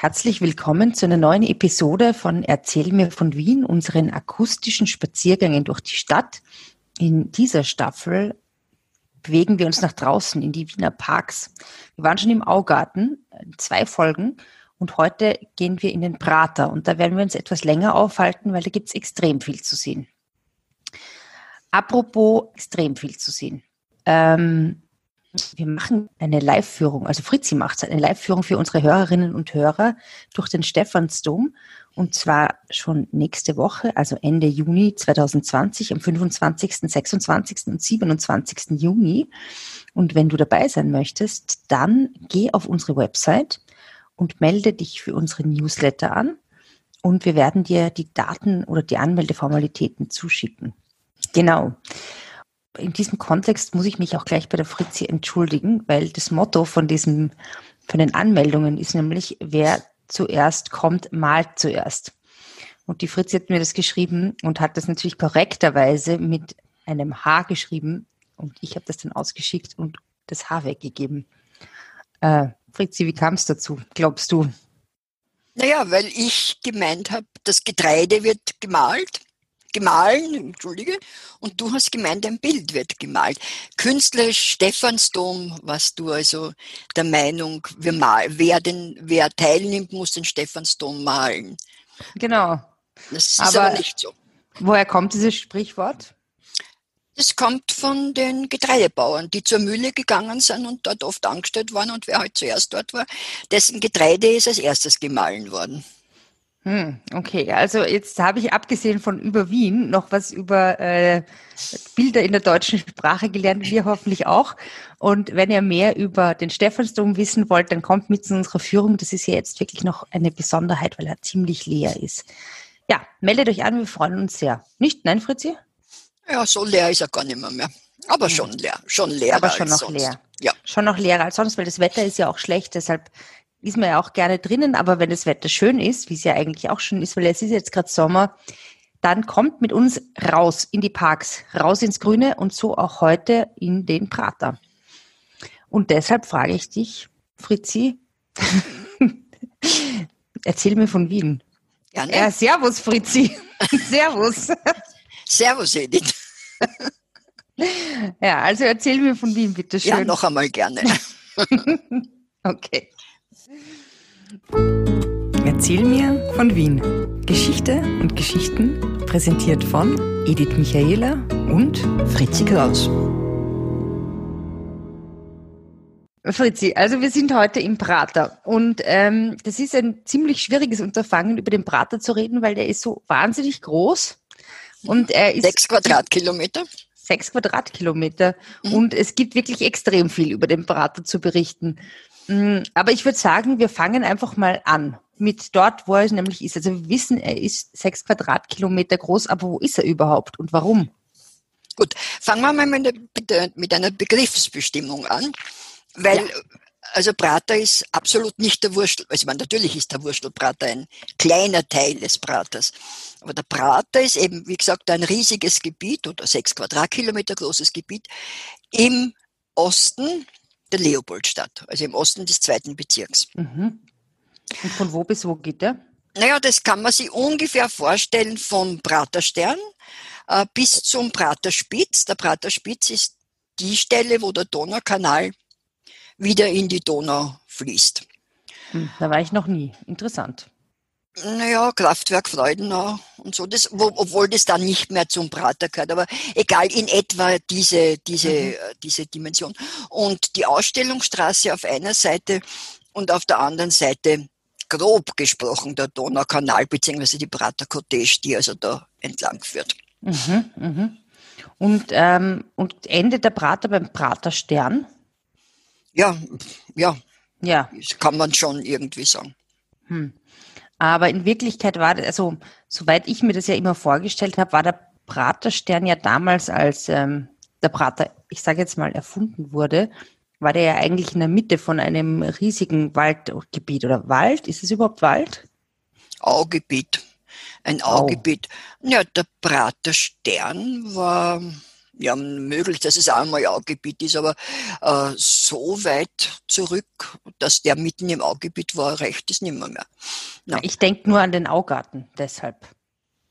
Herzlich willkommen zu einer neuen Episode von Erzähl mir von Wien, unseren akustischen Spaziergängen durch die Stadt. In dieser Staffel bewegen wir uns nach draußen in die Wiener Parks. Wir waren schon im Augarten, zwei Folgen, und heute gehen wir in den Prater. Und da werden wir uns etwas länger aufhalten, weil da gibt es extrem viel zu sehen. Apropos extrem viel zu sehen. Ähm, wir machen eine Live-Führung, also Fritzi macht eine Live-Führung für unsere Hörerinnen und Hörer durch den Stephansdom und zwar schon nächste Woche, also Ende Juni 2020, am 25., 26. und 27. Juni. Und wenn du dabei sein möchtest, dann geh auf unsere Website und melde dich für unsere Newsletter an und wir werden dir die Daten oder die Anmeldeformalitäten zuschicken. Genau in diesem Kontext muss ich mich auch gleich bei der Fritzi entschuldigen, weil das Motto von diesem, von den Anmeldungen ist nämlich, wer zuerst kommt, malt zuerst. Und die Fritzi hat mir das geschrieben und hat das natürlich korrekterweise mit einem H geschrieben und ich habe das dann ausgeschickt und das H weggegeben. Äh, Fritzi, wie kam es dazu, glaubst du? Naja, weil ich gemeint habe, das Getreide wird gemalt gemahlen, entschuldige, und du hast gemeint, ein Bild wird gemalt. Künstlerisch Stephansdom warst du also der Meinung, wir mal, wer, den, wer teilnimmt, muss den Stephansdom malen. Genau. Das ist aber, aber nicht so. Woher kommt dieses Sprichwort? Das kommt von den Getreidebauern, die zur Mühle gegangen sind und dort oft angestellt waren und wer halt zuerst dort war, dessen Getreide ist als erstes gemahlen worden. Hm, okay, also jetzt habe ich abgesehen von über Wien noch was über äh, Bilder in der deutschen Sprache gelernt, wir hoffentlich auch. Und wenn ihr mehr über den Stephansdom wissen wollt, dann kommt mit zu unserer Führung. Das ist ja jetzt wirklich noch eine Besonderheit, weil er ziemlich leer ist. Ja, meldet euch an, wir freuen uns sehr. Nicht? Nein, Fritzi? Ja, so leer ist er gar nicht mehr. mehr. Aber hm. schon leer, schon leer. Aber schon noch sonst. leer. Ja. Schon noch leerer als sonst, weil das Wetter ist ja auch schlecht, deshalb ist man ja auch gerne drinnen, aber wenn das Wetter schön ist, wie es ja eigentlich auch schon ist, weil es ist jetzt gerade Sommer, dann kommt mit uns raus in die Parks, raus ins Grüne und so auch heute in den Prater. Und deshalb frage ich dich, Fritzi, erzähl mir von Wien. Ja, ne? ja servus, Fritzi. servus. servus, Edith. ja, also erzähl mir von Wien, bitte schön. Ja, noch einmal gerne. okay. Erzähl mir von Wien. Geschichte und Geschichten präsentiert von Edith Michaela und Fritzi Kraus. Fritzi, also wir sind heute im Prater und ähm, das ist ein ziemlich schwieriges Unterfangen, über den Prater zu reden, weil der ist so wahnsinnig groß und er ist sechs Quadratkilometer. Sechs Quadratkilometer mhm. und es gibt wirklich extrem viel über den Prater zu berichten. Mm, aber ich würde sagen, wir fangen einfach mal an mit dort, wo er nämlich ist. Also wir wissen, er ist sechs Quadratkilometer groß, aber wo ist er überhaupt und warum? Gut, fangen wir mal mit einer Begriffsbestimmung an, weil ja. also Prater ist absolut nicht der Wurstel. Also man, natürlich ist der Wurstelprater ein kleiner Teil des Praters, aber der Prater ist eben, wie gesagt, ein riesiges Gebiet oder sechs Quadratkilometer großes Gebiet im Osten der Leopoldstadt, also im Osten des zweiten Bezirks. Mhm. Und von wo bis wo geht der? Naja, das kann man sich ungefähr vorstellen vom Praterstern äh, bis zum Praterspitz. Der Praterspitz ist die Stelle, wo der Donaukanal wieder in die Donau fließt. Hm, da war ich noch nie. Interessant naja, Kraftwerk Freudenau und so, das, wo, obwohl das dann nicht mehr zum Prater gehört, aber egal, in etwa diese, diese, mhm. Äh, diese Dimension. Und die Ausstellungsstraße auf einer Seite und auf der anderen Seite, grob gesprochen, der Donaukanal, beziehungsweise die Prater Cottage, die also da entlang führt. Mhm, mhm. Und, ähm, und endet der Prater beim Praterstern? Ja, ja. Ja. Das kann man schon irgendwie sagen. Hm. Aber in Wirklichkeit war also soweit ich mir das ja immer vorgestellt habe, war der Praterstern ja damals, als ähm, der Prater, ich sage jetzt mal, erfunden wurde, war der ja eigentlich in der Mitte von einem riesigen Waldgebiet. Oder Wald? Ist es überhaupt Wald? Augebiet. Ein Augebiet. Oh. Ja, der Praterstern war ja, möglich, dass es auch einmal Augebiet ist, aber äh, so weit zurück, dass der mitten im Augebiet war, reicht es nicht mehr. No. Ich denke nur an den Augarten, deshalb.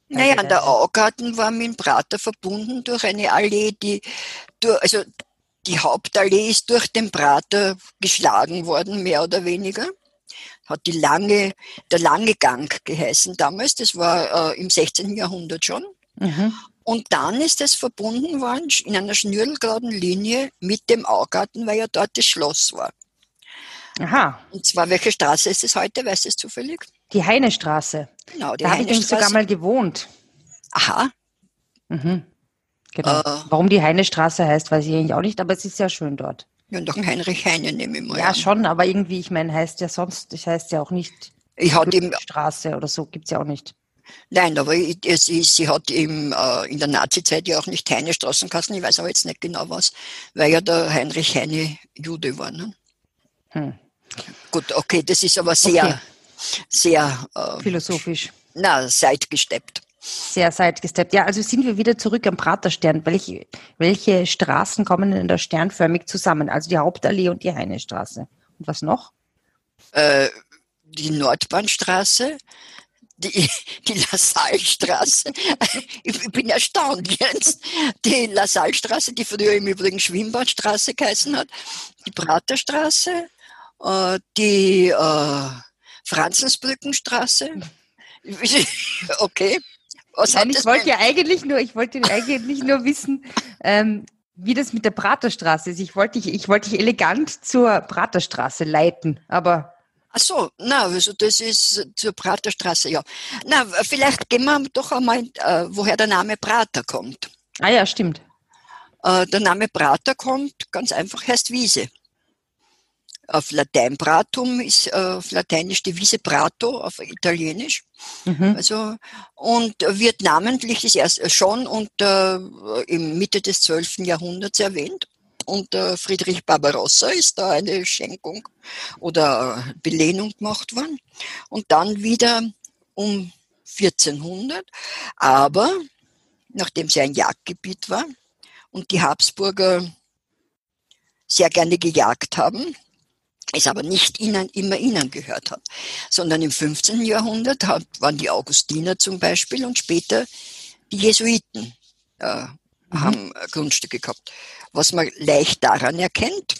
Naja, der Augarten war mit dem Prater verbunden durch eine Allee, die, durch, also die Hauptallee ist durch den Prater geschlagen worden, mehr oder weniger. Hat die lange, der lange Gang geheißen damals, das war äh, im 16. Jahrhundert schon. Mhm. Und dann ist es verbunden worden in einer schnürgelgeraden Linie mit dem Augarten, weil ja dort das Schloss war. Aha. Und zwar, welche Straße ist es heute? Weißt du es zufällig? Die Heinestraße. Genau, die da habe ich nämlich sogar mal gewohnt. Aha. Mhm. Genau. Äh, Warum die Heinestraße heißt, weiß ich eigentlich auch nicht, aber es ist sehr schön dort. Ja, doch ein Heinrich Heine nehme ich mal Ja, an. schon, aber irgendwie, ich meine, heißt ja sonst, das heißt ja auch nicht ich hatte Straße oder so, gibt es ja auch nicht. Nein, aber es ist, sie hat im, äh, in der Nazi-Zeit ja auch nicht Heine Straßenkassen, ich weiß aber jetzt nicht genau was, weil ja der Heinrich Heine Jude war. Ne? Hm. Gut, okay, das ist aber sehr, okay. sehr äh, philosophisch. Na, seitgesteppt. Sehr seitgesteppt. Ja, also sind wir wieder zurück am Praterstern. Welche, welche Straßen kommen denn da sternförmig zusammen? Also die Hauptallee und die Heinestraße. Und was noch? Äh, die Nordbahnstraße, die, die LaSalle-Straße. Ich bin erstaunt jetzt. Die LaSalle-Straße, die früher im Übrigen Schwimmbadstraße geheißen hat, die Praterstraße, äh, die äh, Franzensbrückenstraße. Okay. Was Nein, ich wollte ja eigentlich nur, ich wollte eigentlich nur wissen, ähm, wie das mit der Praterstraße ist. Ich wollte dich, ich wollte dich elegant zur Praterstraße leiten, aber Ach so, na, also das ist zur Praterstraße, ja. Na, vielleicht gehen wir doch einmal, äh, woher der Name Prater kommt. Ah ja, stimmt. Äh, der Name Prater kommt ganz einfach, heißt Wiese. Auf Latein Pratum ist äh, auf Lateinisch die Wiese Prato, auf Italienisch. Mhm. Also, und wird namentlich das erst schon unter, im Mitte des 12. Jahrhunderts erwähnt unter Friedrich Barbarossa ist da eine Schenkung oder Belehnung gemacht worden. Und dann wieder um 1400. Aber nachdem sie ein Jagdgebiet war und die Habsburger sehr gerne gejagt haben, es aber nicht ihnen, immer ihnen gehört hat, sondern im 15. Jahrhundert waren die Augustiner zum Beispiel und später die Jesuiten äh, mhm. haben Grundstücke gehabt was man leicht daran erkennt,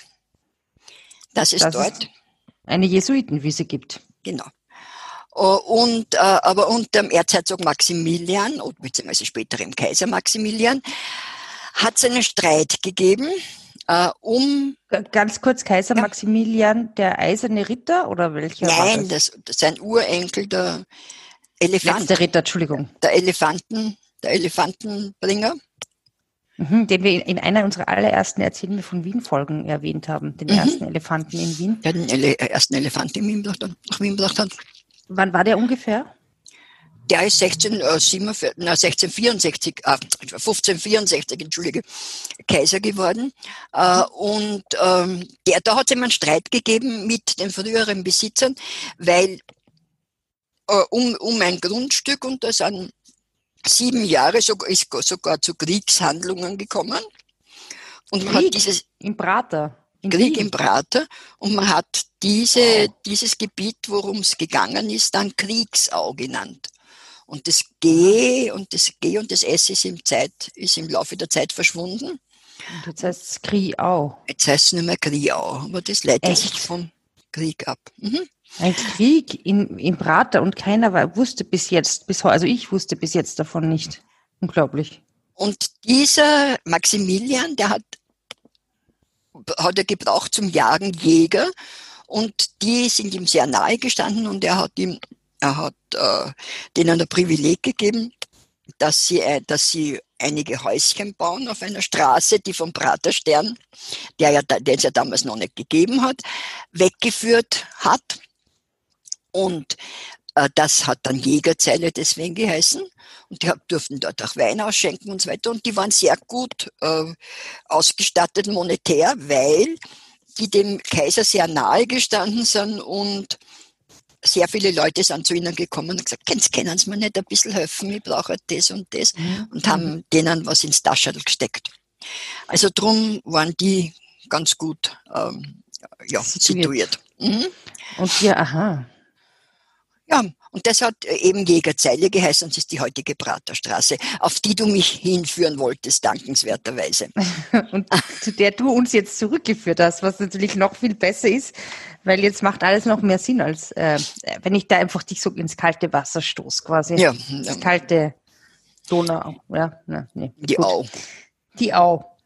dass es das dort eine Jesuitenwiese gibt. Genau. Äh, und, äh, aber unter dem Erzherzog Maximilian, beziehungsweise später im Kaiser Maximilian, hat es einen Streit gegeben äh, um. Ganz kurz, Kaiser ja. Maximilian, der eiserne Ritter oder welcher? Nein, das? Das, das ist ein Urenkel, der Elefant. Letzte Ritter, Entschuldigung. Der Elefanten, der Elefantenbringer. Mhm, den wir in einer unserer allerersten Erzählungen von Wien-Folgen erwähnt haben, den mhm. ersten Elefanten in Wien. Ja, den Ele ersten Elefanten in Wien nach Wien gebracht hat. Wann war der ungefähr? Der ist 1647, na, 1664, äh, 1564, entschuldige, Kaiser geworden. Äh, und ähm, der, da hat es immer einen Streit gegeben mit den früheren Besitzern, weil äh, um, um ein Grundstück und da sind sieben Jahre sogar, ist sogar zu Kriegshandlungen gekommen. Und man Krieg hat dieses im Prater. In Krieg Wien. im Prater und man hat diese, wow. dieses Gebiet, worum es gegangen ist, dann Kriegsau genannt. Und das G und das G und das S ist im, Zeit, ist im Laufe der Zeit verschwunden. Und jetzt heißt es Kriau. Jetzt heißt es nicht mehr Kriau, aber das leitet Echt? sich vom Krieg ab. Mhm. Ein Krieg in, in Prater und keiner war, wusste bis jetzt, bis also ich wusste bis jetzt davon nicht. Unglaublich. Und dieser Maximilian, der hat, hat er gebraucht zum Jagen Jäger und die sind ihm sehr nahe gestanden und er hat ihm, er hat äh, denen ein Privileg gegeben, dass sie, äh, dass sie einige Häuschen bauen auf einer Straße, die vom Praterstern, der ja, den es ja damals noch nicht gegeben hat, weggeführt hat. Und äh, das hat dann Jägerzeile deswegen geheißen. Und die durften dort auch Wein ausschenken und so weiter. Und die waren sehr gut äh, ausgestattet monetär, weil die dem Kaiser sehr nahe gestanden sind und sehr viele Leute sind zu ihnen gekommen und gesagt, können Sie mir nicht ein bisschen helfen? Ich brauche das und das. Mhm. Und haben denen was ins Taschel gesteckt. Also drum waren die ganz gut ähm, ja, situiert. situiert. Mhm. Und hier, aha. Ja, und das hat eben Jägerzeile geheißen und ist die heutige Praterstraße, auf die du mich hinführen wolltest, dankenswerterweise. und zu der du uns jetzt zurückgeführt hast, was natürlich noch viel besser ist, weil jetzt macht alles noch mehr Sinn, als äh, wenn ich da einfach dich so ins kalte Wasser stoße, quasi. Ja. Das kalte Donau, ja, na, nee. Die Gut. Au. Die Au.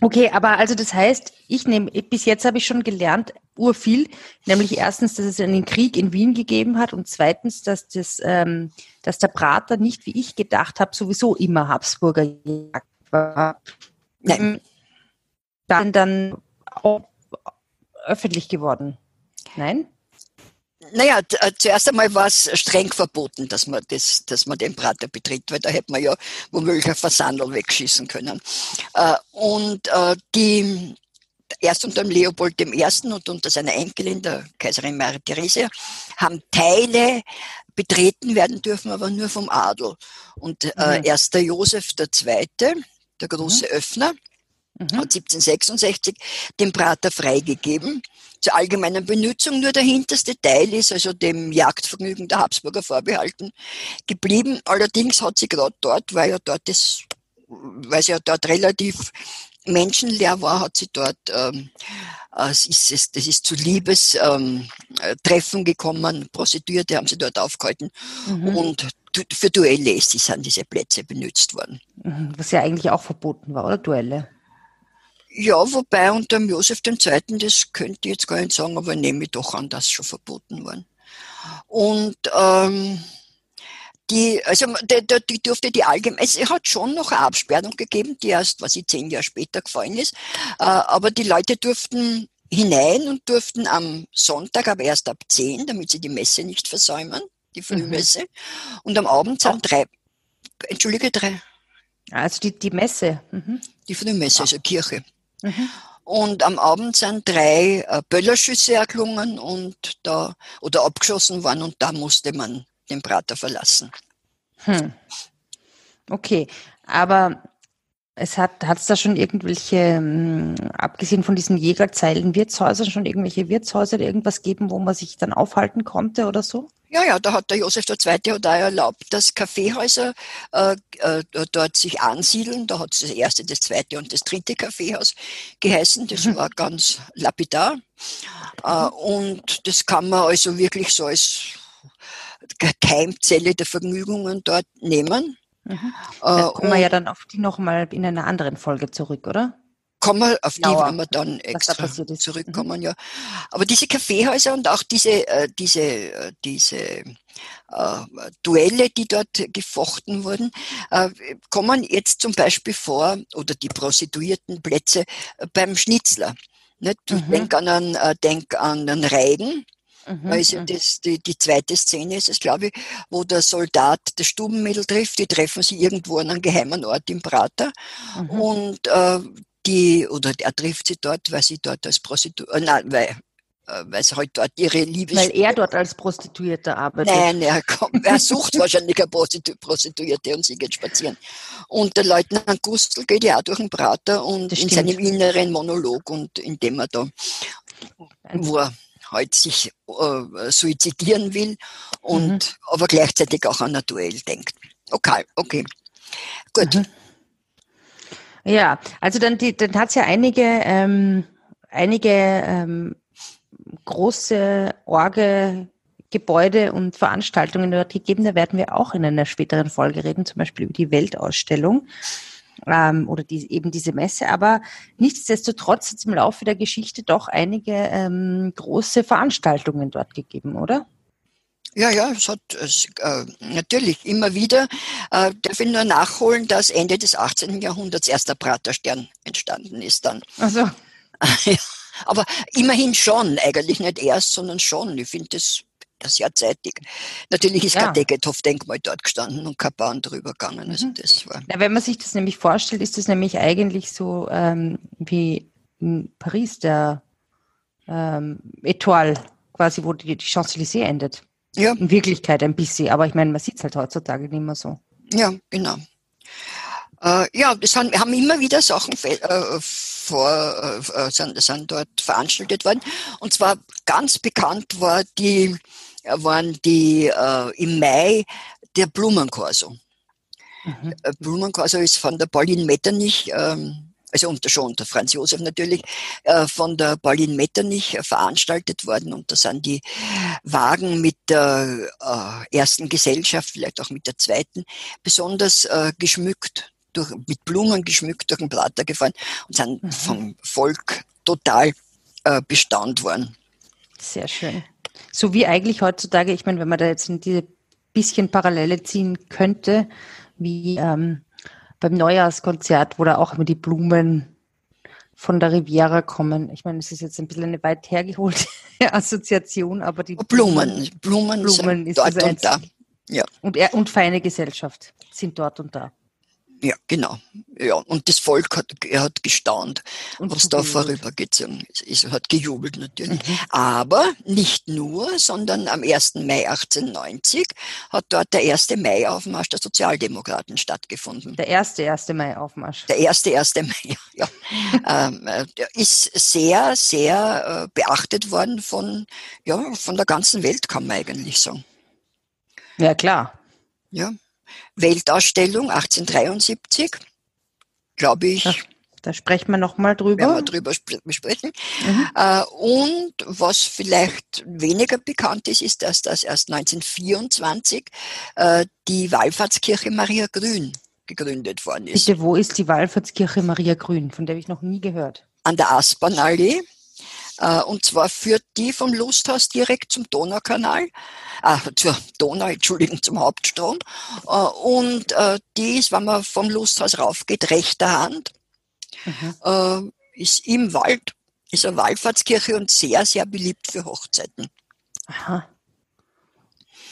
Okay, aber also das heißt, ich nehme, bis jetzt habe ich schon gelernt, urviel, nämlich erstens, dass es einen Krieg in Wien gegeben hat und zweitens, dass das, ähm, dass der Prater nicht, wie ich gedacht habe, sowieso immer Habsburger war. Nein. Dann dann auch öffentlich geworden. Nein? Naja, äh, zuerst einmal war es streng verboten, dass man, das, dass man den Prater betritt, weil da hätte man ja womöglich ein Versandel wegschießen können. Äh, und äh, die, erst unter dem Leopold I. und unter seiner Enkelin, der Kaiserin Maria Theresia, haben Teile betreten werden dürfen, aber nur vom Adel. Und mhm. erst der Josef II., der große mhm. Öffner, mhm. hat 1766 den Prater freigegeben zur allgemeinen Benutzung. Nur der hinterste Teil ist also dem Jagdvergnügen der Habsburger vorbehalten geblieben. Allerdings hat sie gerade dort, weil ja dort das, weil sie ja dort relativ menschenleer war, hat sie dort, ähm, es ist, es, das ist zu Liebestreffen ähm, gekommen, Prostituierte haben sie dort aufgehalten mhm. und für Duelle ist, sind diese Plätze benutzt worden. Mhm. Was ja eigentlich auch verboten war, oder Duelle? Ja, wobei unter dem Josef II., das könnte ich jetzt gar nicht sagen, aber nehme ich doch an, dass schon verboten worden. Und ähm, die, also die, die durfte die allgemein, es hat schon noch eine Absperrung gegeben, die erst, was ich zehn Jahre später gefallen ist, äh, aber die Leute durften hinein und durften am Sonntag, aber erst ab zehn, damit sie die Messe nicht versäumen, die Frühmesse. Mhm. Und am Abend sind drei, entschuldige, drei. Also die, die Messe. Mhm. Die Frühmesse, also Kirche. Mhm. Und am Abend sind drei äh, Böllerschüsse erklungen und da, oder abgeschossen worden und da musste man den Prater verlassen. Hm. Okay, aber es hat es da schon irgendwelche, hm, abgesehen von diesen Jägerzeilen, Wirtshäusern, schon irgendwelche Wirtshäuser, irgendwas geben, wo man sich dann aufhalten konnte oder so? Ja, ja, da hat der Josef II. hat auch erlaubt, dass Kaffeehäuser äh, äh, dort sich ansiedeln. Da hat es das erste, das zweite und das dritte Kaffeehaus geheißen. Das mhm. war ganz lapidar. Äh, mhm. und das kann man also wirklich so als Keimzelle der Vergnügungen dort nehmen. Mhm. Da kommen wir ja dann auf die nochmal in einer anderen Folge zurück, oder? Kommen wir auf die, Genauer, wenn wir dann extra da zurückkommen, mhm. ja. Aber diese Kaffeehäuser und auch diese, äh, diese, äh, diese äh, Duelle, die dort gefochten wurden, äh, kommen jetzt zum Beispiel vor, oder die Prostituiertenplätze äh, beim Schnitzler. Nicht? Ich mhm. denke an einen, äh, denk an einen Reigen, Mhm, also das, die, die zweite Szene ist es, glaube ich, wo der Soldat das Stubenmädel trifft. Die treffen sie irgendwo an einem geheimen Ort im Prater. Mhm. Und äh, die, oder er trifft sie dort, weil sie dort als Prostituierte, äh, nein, weil äh, weil sie halt dort ihre Liebes... Weil er dort als Prostituierter arbeitet. Nein, er, kommt, er sucht wahrscheinlich eine Prostitu Prostituierte und sie geht spazieren. Und der Leutnant Gustl geht ja auch durch den Prater und in seinem inneren Monolog und indem er da, wo er halt sich äh, suizidieren will und mhm. aber gleichzeitig auch an ein Duell denkt. Okay, okay. Gut. Mhm. Ja, also dann, die, dann hat es ja einige, ähm, einige ähm, große Orge Gebäude und Veranstaltungen dort gegeben. Da werden wir auch in einer späteren Folge reden, zum Beispiel über die Weltausstellung ähm, oder die, eben diese Messe. Aber nichtsdestotrotz hat es im Laufe der Geschichte doch einige ähm, große Veranstaltungen dort gegeben, oder? Ja, ja, es hat es, äh, natürlich immer wieder. Äh, darf ich nur nachholen, dass Ende des 18. Jahrhunderts erst der Praterstern entstanden ist dann. Also. ja, aber immerhin schon, eigentlich nicht erst, sondern schon. Ich finde das sehr zeitig. Natürlich ist ja. kein Degethoff-Denkmal dort gestanden und kein Bahn drüber gegangen. Also mhm. das war Na, wenn man sich das nämlich vorstellt, ist das nämlich eigentlich so ähm, wie in Paris der ähm, Etoile, quasi, wo die, die Champs-Élysées endet. Ja. In Wirklichkeit ein bisschen, aber ich meine, man sieht es halt heutzutage nicht mehr so. Ja, genau. Äh, ja, das haben, haben immer wieder Sachen äh, vor, äh, sind, sind dort veranstaltet worden. Und zwar ganz bekannt war die, waren die äh, im Mai der Blumenkorso. Mhm. Äh, Blumenkorso ist von der Pauline Metternich ähm, also unter, schon unter Franz Josef natürlich, äh, von der Pauline Metternich veranstaltet worden. Und da sind die Wagen mit der äh, ersten Gesellschaft, vielleicht auch mit der zweiten, besonders äh, geschmückt, durch, mit Blumen geschmückt durch den Plater gefahren und sind mhm. vom Volk total äh, bestaunt worden. Sehr schön. So wie eigentlich heutzutage, ich meine, wenn man da jetzt in diese bisschen Parallele ziehen könnte, wie ähm, beim Neujahrskonzert, wo da auch immer die Blumen von der Riviera kommen. Ich meine, es ist jetzt ein bisschen eine weit hergeholte Assoziation, aber die Blumen, Blumen, Blumen ist dort und da. Ja. Und, und feine Gesellschaft sind dort und da. Ja, genau. Ja, und das Volk hat, er hat gestaunt, und was da vorübergezogen ist. Er hat gejubelt natürlich. Mhm. Aber nicht nur, sondern am 1. Mai 1890 hat dort der erste Mai-Aufmarsch der Sozialdemokraten stattgefunden. Der erste erste Mai-Aufmarsch. Der erste erste Mai, ja. ähm, äh, der ist sehr, sehr äh, beachtet worden von, ja, von der ganzen Welt, kann man eigentlich sagen. Ja, klar. Ja, Weltausstellung 1873, glaube ich. Da, da sprechen wir nochmal drüber. Werden wir drüber besprechen. Mhm. Äh, und was vielleicht weniger bekannt ist, ist, dass das erst 1924 äh, die Wallfahrtskirche Maria Grün gegründet worden ist. Bitte, wo ist die Wallfahrtskirche Maria Grün? Von der habe ich noch nie gehört. An der Aspernallee. Äh, und zwar führt die vom Lusthaus direkt zum Donaukanal, äh, zur Donau, Entschuldigung, zum Hauptstrom. Äh, und äh, die ist, wenn man vom Lusthaus raufgeht, rechter Hand, mhm. ist im Wald, ist eine Wallfahrtskirche und sehr, sehr beliebt für Hochzeiten. Aha.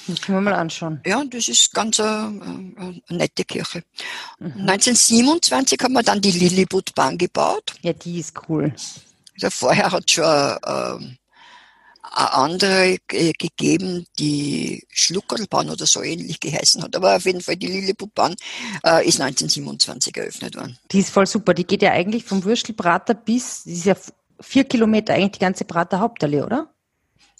Das können wir mal anschauen. Ja, das ist ganz eine, eine nette Kirche. Mhm. 1927 haben wir dann die Lilliputbahn gebaut. Ja, die ist cool. Vorher hat schon äh, eine andere gegeben, die Schluckerlbahn oder so ähnlich geheißen hat. Aber auf jeden Fall die Lilliputbahn äh, ist 1927 eröffnet worden. Die ist voll super. Die geht ja eigentlich vom Würstelprater bis, die ist ja vier Kilometer eigentlich die ganze Prater Hauptallee, oder?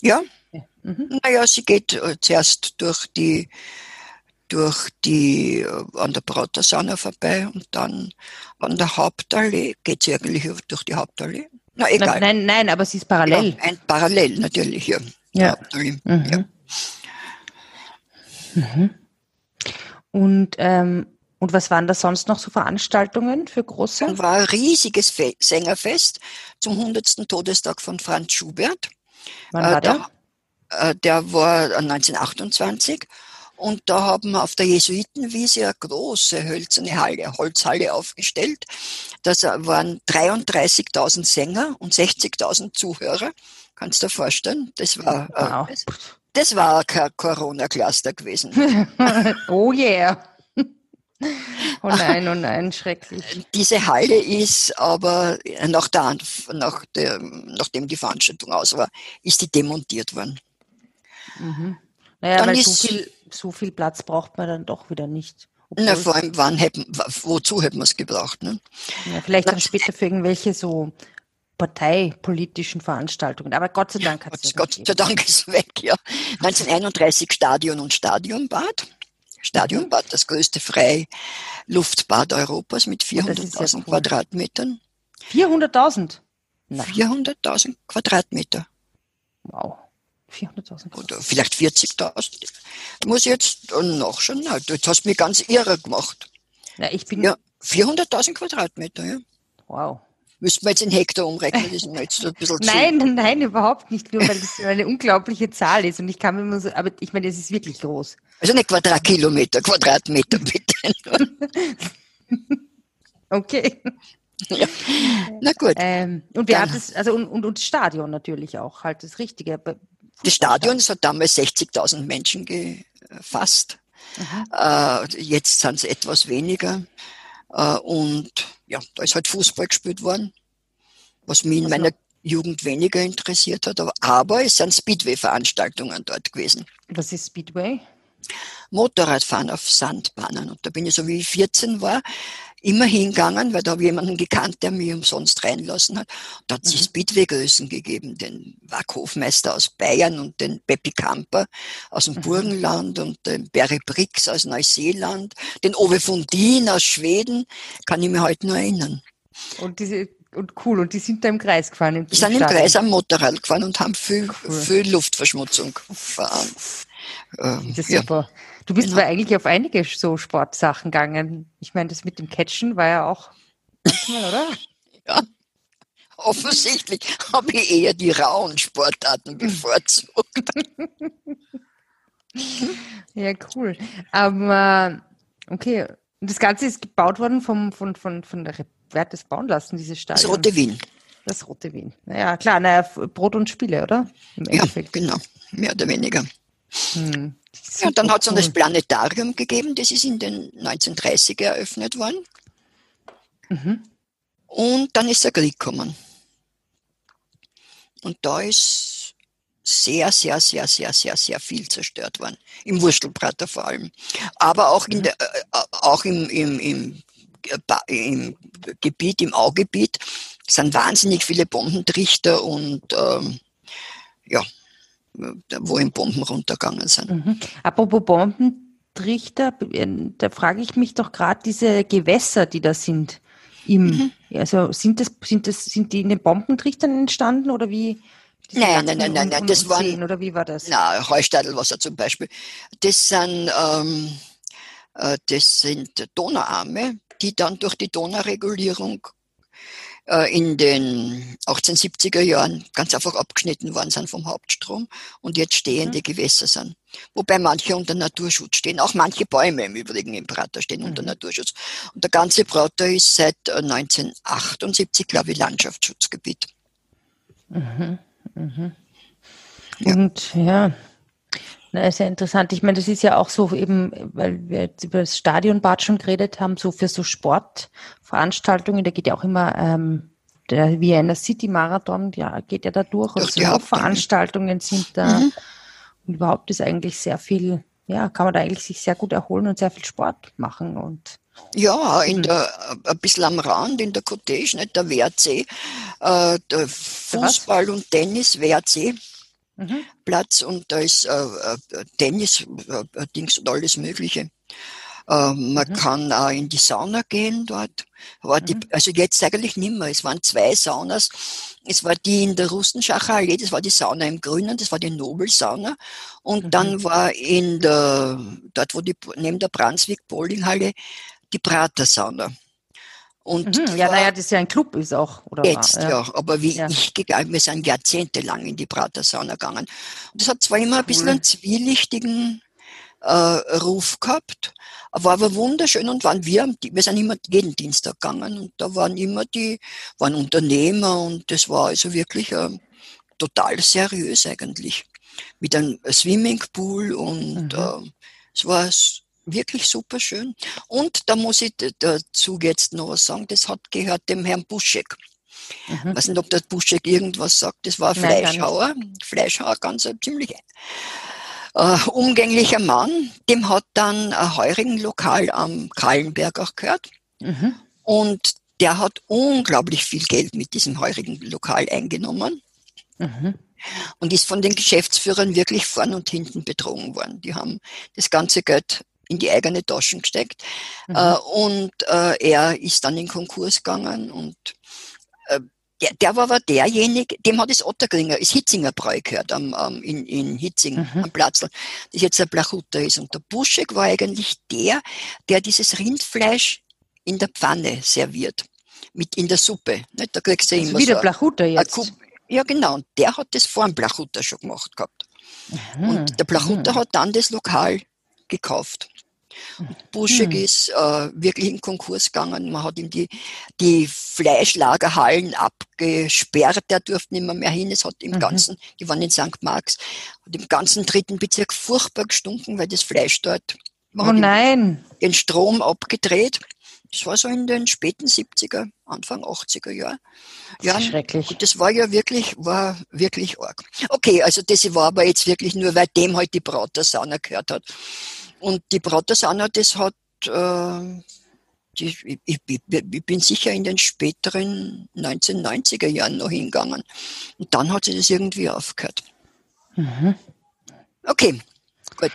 Ja. ja. Mhm. Naja, sie geht äh, zuerst durch die durch die äh, an der Brautersanne vorbei und dann an der Hauptallee geht sie eigentlich durch die Hauptallee na, egal. Nein, nein, aber sie ist parallel. Ja, ein parallel, natürlich, ja. Ja. Mhm. ja. Mhm. Und, ähm, und was waren da sonst noch so Veranstaltungen für große? Dann war ein riesiges Fe Sängerfest zum 100. Todestag von Franz Schubert. Wann war äh, der? Der, äh, der war 1928 und da haben wir auf der Jesuitenwiese eine große hölzerne Halle, Holzhalle aufgestellt. Das waren 33.000 Sänger und 60.000 Zuhörer. Kannst du dir vorstellen? Das war, äh, wow. das, das war kein Corona-Cluster gewesen. oh yeah. Oh nein, oh nein, schrecklich. Diese Halle ist aber nach der, nach der, nachdem die Veranstaltung aus war, ist die demontiert worden. Mhm. Naja, Dann weil ist, so viel so viel Platz braucht man dann doch wieder nicht. Na, vor allem, wann hätten, wozu hätten wir es gebraucht? Ne? Ja, vielleicht dann später für irgendwelche so parteipolitischen Veranstaltungen. Aber Gott sei Dank hat es Gott sei Dank ist weg, ja. 1931 Stadion und Stadionbad. Stadionbad, das größte Freiluftbad Europas mit 400.000 cool. Quadratmetern. 400.000? 400.000 Quadratmeter. Wow. 400.000. Oder vielleicht 40.000. Muss jetzt nachschauen. Jetzt hast du mich ganz irre gemacht. Ja, ich bin. Ja, 400.000 Quadratmeter, ja. Wow. Müssten wir jetzt in Hektar umrechnen, das ist mir jetzt ein bisschen Nein, zu. nein, überhaupt nicht, nur weil das eine unglaubliche Zahl ist. Und ich kann mir immer so, aber ich meine, es ist wirklich groß. Also nicht Quadratkilometer, Quadratmeter bitte. okay. Ja. Na gut. Ähm, und wir haben das, also und, und, und Stadion natürlich auch, halt das Richtige. Das Stadion das hat damals 60.000 Menschen gefasst. Äh, jetzt sind es etwas weniger. Äh, und ja, da ist halt Fußball gespielt worden, was mich in meiner Jugend weniger interessiert hat. Aber, aber es sind Speedway-Veranstaltungen dort gewesen. Was ist Speedway? Motorradfahren auf Sandbahnen. Und da bin ich so wie ich 14 war, immer hingegangen, weil da habe ich jemanden gekannt, der mich umsonst reinlassen hat. Da hat es mhm. Speedway-Größen gegeben, den Wackhofmeister aus Bayern und den Peppi Kamper aus dem mhm. Burgenland und den Barry Brix aus Neuseeland, den Ove Fundin aus Schweden, kann ich mir heute nur erinnern. Und diese und cool. Und die sind da im Kreis gefahren? Im, die sind im Kreis am Motorrad gefahren und haben viel, cool. viel Luftverschmutzung gefahren. Ähm, das ist ja. super. Du bist genau. aber eigentlich auf einige so Sportsachen gegangen. Ich meine, das mit dem Catchen war ja auch manchmal, oder? ja. Offensichtlich habe ich eher die rauen Sportarten bevorzugt. ja, cool. Aber okay, das Ganze ist gebaut worden vom, von, von, von der Wer hat das bauen lassen, dieses Stadion? Das Rote Wien. Das Rote Wien. Naja, klar, naja, Brot und Spiele, oder? ja, genau, mehr oder weniger. Hm, ja, dann hat es noch das Planetarium gegeben, das ist in den 1930er eröffnet worden. Mhm. Und dann ist der Krieg gekommen. Und da ist sehr, sehr, sehr, sehr, sehr, sehr viel zerstört worden. Im Wurstelprater vor allem. Aber auch, in mhm. der, äh, äh, auch im, im, im, äh, im Gebiet, im Augebiet, sind wahnsinnig viele Bombentrichter und ähm, ja, wo eben Bomben runtergegangen sind. Mhm. Apropos Bombentrichter, da frage ich mich doch gerade diese Gewässer, die da sind. Im, mhm. Also sind das, sind das, sind die in den Bombentrichtern entstanden oder wie? Nein, nein, nein, nein, nein, das waren, oder wie war das? Na, Heustadelwasser zum Beispiel. Das sind, ähm, äh, das sind Donauarme, die dann durch die Donauregulierung äh, in den 1870er Jahren ganz einfach abgeschnitten worden sind vom Hauptstrom und jetzt stehende mhm. Gewässer sind. Wobei manche unter Naturschutz stehen. Auch manche Bäume im Übrigen im Prater stehen mhm. unter Naturschutz. Und der ganze Prater ist seit 1978, äh, glaube ich, Landschaftsschutzgebiet. Mhm. Mhm. Ja. Und ja, na, sehr interessant. Ich meine, das ist ja auch so eben, weil wir jetzt über das Stadionbad schon geredet haben, so für so Sportveranstaltungen, da geht ja auch immer ähm, der Vienna City Marathon, ja, geht ja da durch. Und so Veranstaltungen sind da. Mhm. Und überhaupt ist eigentlich sehr viel, ja, kann man da eigentlich sich sehr gut erholen und sehr viel Sport machen und ja, in der, ein bisschen am Rand, in der Cottage, nicht der WRC, äh, der Fußball und Tennis WRC mhm. Platz und da ist äh, äh Tennis, äh, Dings und alles Mögliche. Äh, man mhm. kann auch in die Sauna gehen dort. War die, mhm. Also jetzt eigentlich nicht mehr. Es waren zwei Saunas. Es war die in der Russenschacher Allee, das war die Sauna im Grünen, das war die Nobelsauna. Und mhm. dann war in der, dort wo die, neben der Brunswick Bowlinghalle, die Prater-Sauna. Und mhm, ja, naja, das ist ja ein Club ist auch, oder? Jetzt, ja. ja. Aber wie ja. ich gegangen, wir sind jahrzehntelang in die Pratersauna gegangen. Und das hat zwar immer ein bisschen einen zwielichtigen äh, Ruf gehabt, war aber wunderschön und waren wir, wir sind immer jeden Dienstag gegangen und da waren immer die, waren Unternehmer und das war also wirklich äh, total seriös eigentlich. Mit einem Swimmingpool und mhm. äh, es war wirklich super schön. Und da muss ich dazu jetzt noch was sagen, das hat gehört dem Herrn Buschek. Mhm. Ich weiß nicht, ob der Buschek irgendwas sagt. Das war ein Fleischhauer. Fleischhauer, ganz ein ziemlich äh, umgänglicher Mann. Dem hat dann ein heurigen Lokal am Kallenberg auch gehört. Mhm. Und der hat unglaublich viel Geld mit diesem heurigen Lokal eingenommen. Mhm. Und ist von den Geschäftsführern wirklich vorn und hinten betrogen worden. Die haben das ganze Geld in die eigene Taschen gesteckt. Mhm. Äh, und äh, er ist dann in Konkurs gegangen und äh, der, der war aber derjenige, dem hat das Otterkringer, das Hitzinger Bräu gehört am, am, in, in Hitzing mhm. am Platz, das jetzt der Blachutter ist. Und der Buschek war eigentlich der, der dieses Rindfleisch in der Pfanne serviert. Mit in der Suppe. Nicht? Da kriegst du also immer wie so der Blachutter jetzt. Ja, genau. Und der hat das vor dem Blachutter schon gemacht gehabt. Mhm. Und der Blachutter mhm. hat dann das Lokal gekauft. Buschig hm. ist äh, wirklich in Konkurs gegangen. Man hat ihm die, die Fleischlagerhallen abgesperrt. Der durfte nicht mehr, mehr hin. Es hat im mhm. ganzen, die waren in St. Marx, hat im ganzen dritten Bezirk furchtbar gestunken, weil das Fleisch dort. Man oh nein! Den Strom abgedreht. Das war so in den späten 70er, Anfang 80er Jahren. Ja, schrecklich. Und das war ja wirklich, war wirklich arg. Okay, also das war aber jetzt wirklich nur, weil dem halt die Braut der Sauna gehört hat. Und die Brautasauna, das hat, äh, ich, ich, ich, bin sicher in den späteren 1990er Jahren noch hingegangen. Und dann hat sich das irgendwie aufgehört. Mhm. Okay, gut.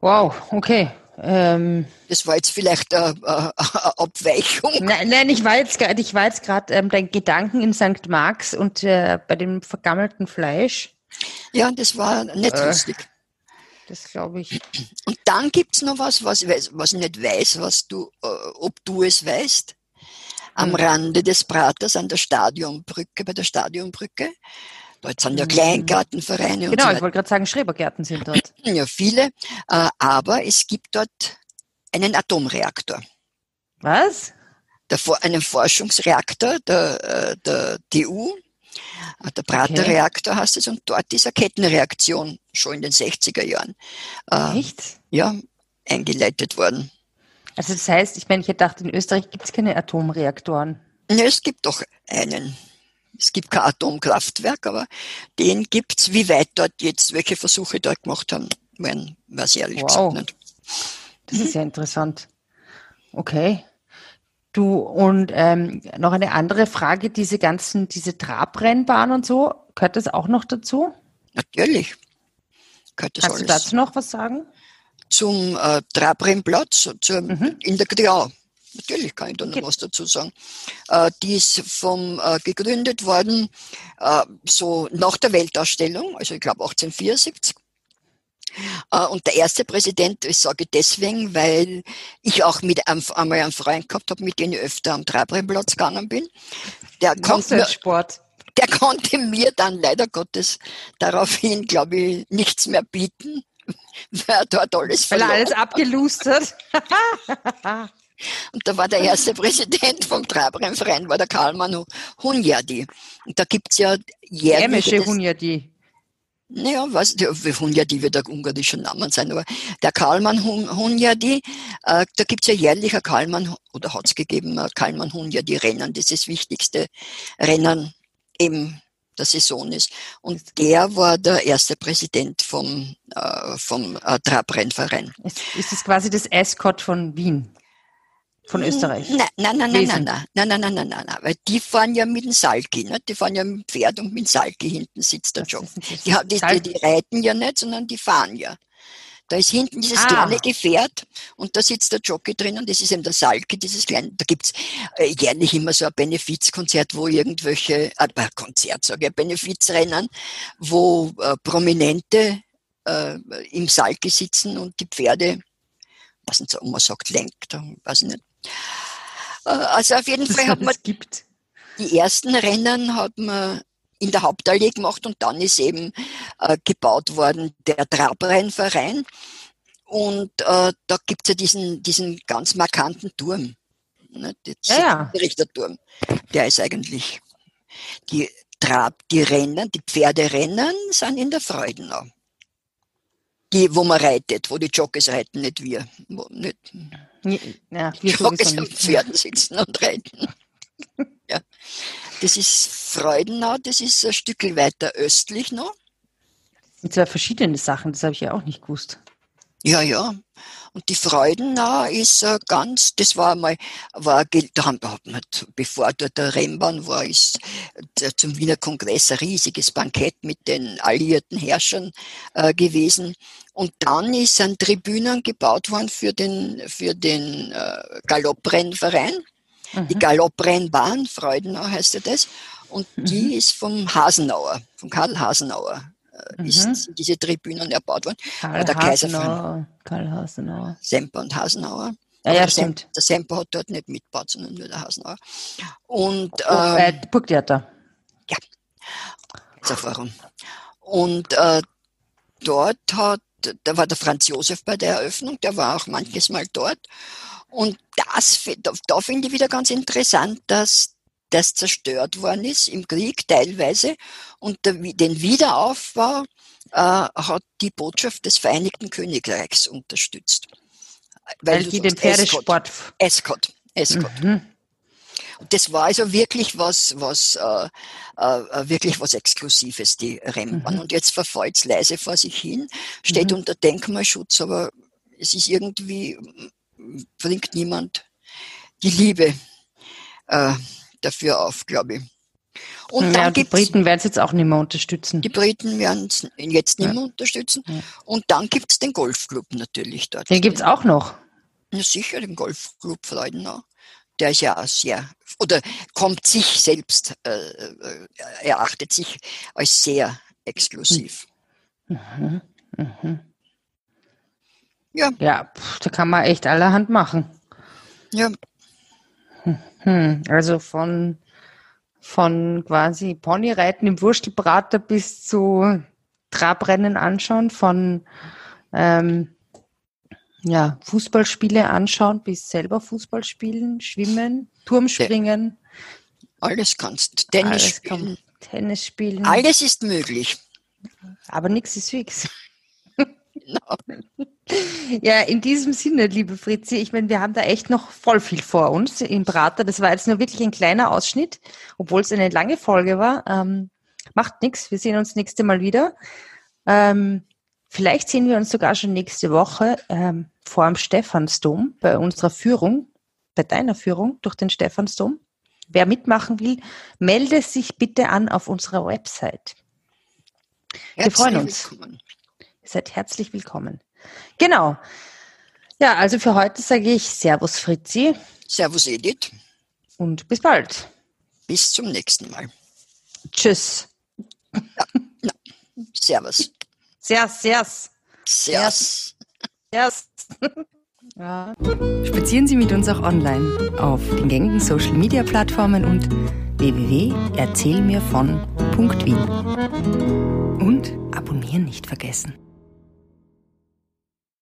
Wow, okay. Ähm, das war jetzt vielleicht eine, eine, Abweichung. Nein, nein, ich war jetzt, ich war jetzt gerade ähm, dein Gedanken in St. Marx und äh, bei dem vergammelten Fleisch. Ja, das war nicht äh, lustig. Das glaube ich. Und dann gibt es noch was, was, was ich nicht weiß, was du, äh, ob du es weißt. Am hm. Rande des Praters an der Stadionbrücke, bei der Stadionbrücke. Dort sind ja hm. Kleingartenvereine. Genau, so ich wollte gerade sagen, Schrebergärten sind dort. Ja, viele. Äh, aber es gibt dort einen Atomreaktor. Was? Der, einen Forschungsreaktor der, äh, der TU, der Prater-Reaktor heißt es, und dort ist eine Kettenreaktion schon in den 60er Jahren. Äh, Echt? Ja, eingeleitet worden. Also das heißt, ich meine, ich hätte gedacht, in Österreich gibt es keine Atomreaktoren. Ja, es gibt doch einen. Es gibt kein Atomkraftwerk, aber den gibt es. Wie weit dort jetzt, welche Versuche dort gemacht haben, werden, weiß ich ehrlich wow. gesagt nicht. Das ist ja interessant. Okay. Du, und ähm, noch eine andere Frage, diese ganzen, diese Trabrennbahnen und so, gehört das auch noch dazu? Natürlich. Gehört das Kannst alles. du dazu noch was sagen? Zum äh, Trabrennplatz zum, mhm. in der Griau. Natürlich kann ich da noch okay. was dazu sagen. Äh, die ist vom, äh, gegründet worden äh, so nach der Weltausstellung, also ich glaube 1874. Äh, und der erste Präsident, ich sage deswegen, weil ich auch mit einem, einmal einen Freund gehabt habe, mit dem ich öfter am Treibrenplatz gegangen bin. Der konnte, Sport. der konnte mir dann leider Gottes daraufhin, glaube ich, nichts mehr bieten, weil er dort alles Weil er alles abgelust hat. Und da war der erste Präsident vom Treibrenverein, war der Karlmann Hunyadi. Und da gibt's ja jährlich... Jämische Hunyadi. Naja, was, Hunyadi wird ein ungarischer Name sein, aber der Karlmann Hunyadi, äh, da gibt's ja jährlich ein Karlmann, oder hat's gegeben, ein Karlmann Hunyadi Rennen, das ist das wichtigste Rennen im der Saison ist. Und der war der erste Präsident vom, äh, vom äh, Trabrennverein. Ist, ist das quasi das Escort von Wien? Von Österreich? Nein, nein, nein, nein, nein, nein, nein, nein, nein, nein, nein, weil die fahren ja mit dem Salki, ne? die fahren ja mit dem Pferd und mit dem Salki hinten sitzt der Job. Die, die, die, die reiten ja nicht, sondern die fahren ja. Da ist hinten dieses ah. kleine Gefährt und da sitzt der Jockey drin und das ist eben der Salke, dieses kleine. Da gibt's äh, jährlich immer so ein Benefizkonzert, wo irgendwelche, äh, Konzert sage ich, Benefizrennen, wo äh, Prominente äh, im Salke sitzen und die Pferde, was nicht so, man sagt, lenkt, weiß ich nicht. Äh, also auf jeden Fall hat man gibt. die ersten Rennen hat man in der Hauptallee gemacht und dann ist eben äh, gebaut worden der Trabrennverein. Und äh, da gibt es ja diesen, diesen ganz markanten Turm. Ne? Ja, ja. Der Richterturm. Der ist eigentlich die Trab, die Rennen, die Pferderennen sind in der Freudenau. Die, wo man reitet, wo die Jockeys reiten, nicht wir. Wo, nicht, ja, wir Jockeys am Pferden sitzen und reiten. ja. Das ist Freudenau, das ist ein Stück weiter östlich noch. Mit zwei verschiedene Sachen, das habe ich ja auch nicht gewusst. Ja, ja. Und die Freudenau ist äh, ganz, das war mal, war, da haben wir, bevor dort der Rennbahn war, ist äh, zum Wiener Kongress ein riesiges Bankett mit den alliierten Herrschern äh, gewesen. Und dann ist ein Tribünen gebaut worden für den, für den äh, Galopprennverein. Mhm. Die Galopprennbahn, Freudenau heißt ja das. Und die mhm. ist vom Hasenauer, vom Karl Hasenauer, äh, mhm. ist diese Tribünen erbaut worden. Karl der Hasenauer. Karl Hasenauer. Semper und Hasenauer. Ja, ja, stimmt. Der Semper hat dort nicht mitgebaut, sondern nur der Hasenauer. Und, oh, äh, ähm, Burgtheater. Ja, Erfahrung. Und äh, dort hat, da war der Franz Josef bei der Eröffnung, der war auch manches Mal dort. Und das, da, da finde ich wieder ganz interessant, dass das zerstört worden ist im Krieg teilweise und den Wiederaufbau äh, hat die Botschaft des Vereinigten Königreichs unterstützt. Weil, Weil die den Pferdesport... Escort. Escort. Mhm. Und das war also wirklich was, was äh, äh, wirklich was Exklusives, die Rennbahn. Mhm. Und jetzt verfällt es leise vor sich hin, steht mhm. unter Denkmalschutz, aber es ist irgendwie bringt niemand die Liebe äh, dafür auf, glaube ich. Und ja, die Briten werden es jetzt auch nicht mehr unterstützen. Die Briten werden es jetzt nicht mehr unterstützen. Ja. Und dann gibt es den Golfclub natürlich dort. Den gibt es auch noch. Ja, sicher, den Golfclub Freudenau. Der ist ja sehr, oder kommt sich selbst, äh, äh erachtet sich als sehr exklusiv. Mhm. Mhm. Ja. Ja, da kann man echt allerhand machen. Ja. Hm, also von von quasi Ponyreiten im Wurstelbrater bis zu Trabrennen anschauen, von ähm, ja, Fußballspiele anschauen bis selber Fußball spielen, schwimmen, Turmspringen. Alles kannst. Tennis Alles spielen. Tennis spielen. Alles ist möglich. Aber nichts ist fix. Genau. Ja, in diesem Sinne, liebe Fritzi, ich meine, wir haben da echt noch voll viel vor uns im Prater. Das war jetzt nur wirklich ein kleiner Ausschnitt, obwohl es eine lange Folge war. Ähm, macht nichts, wir sehen uns nächste Mal wieder. Ähm, vielleicht sehen wir uns sogar schon nächste Woche ähm, vor dem Stephansdom bei unserer Führung, bei deiner Führung durch den Stephansdom. Wer mitmachen will, melde sich bitte an auf unserer Website. Wir freuen uns. Willkommen. Ihr seid herzlich willkommen. Genau. Ja, also für heute sage ich Servus Fritzi. Servus Edith. Und bis bald. Bis zum nächsten Mal. Tschüss. Ja, ja. Servus. Sers, sers. Sers. Sers. Ja. Spazieren Sie mit uns auch online auf den gängigen Social Media Plattformen und www.erzählmirvon.wien. Und abonnieren nicht vergessen.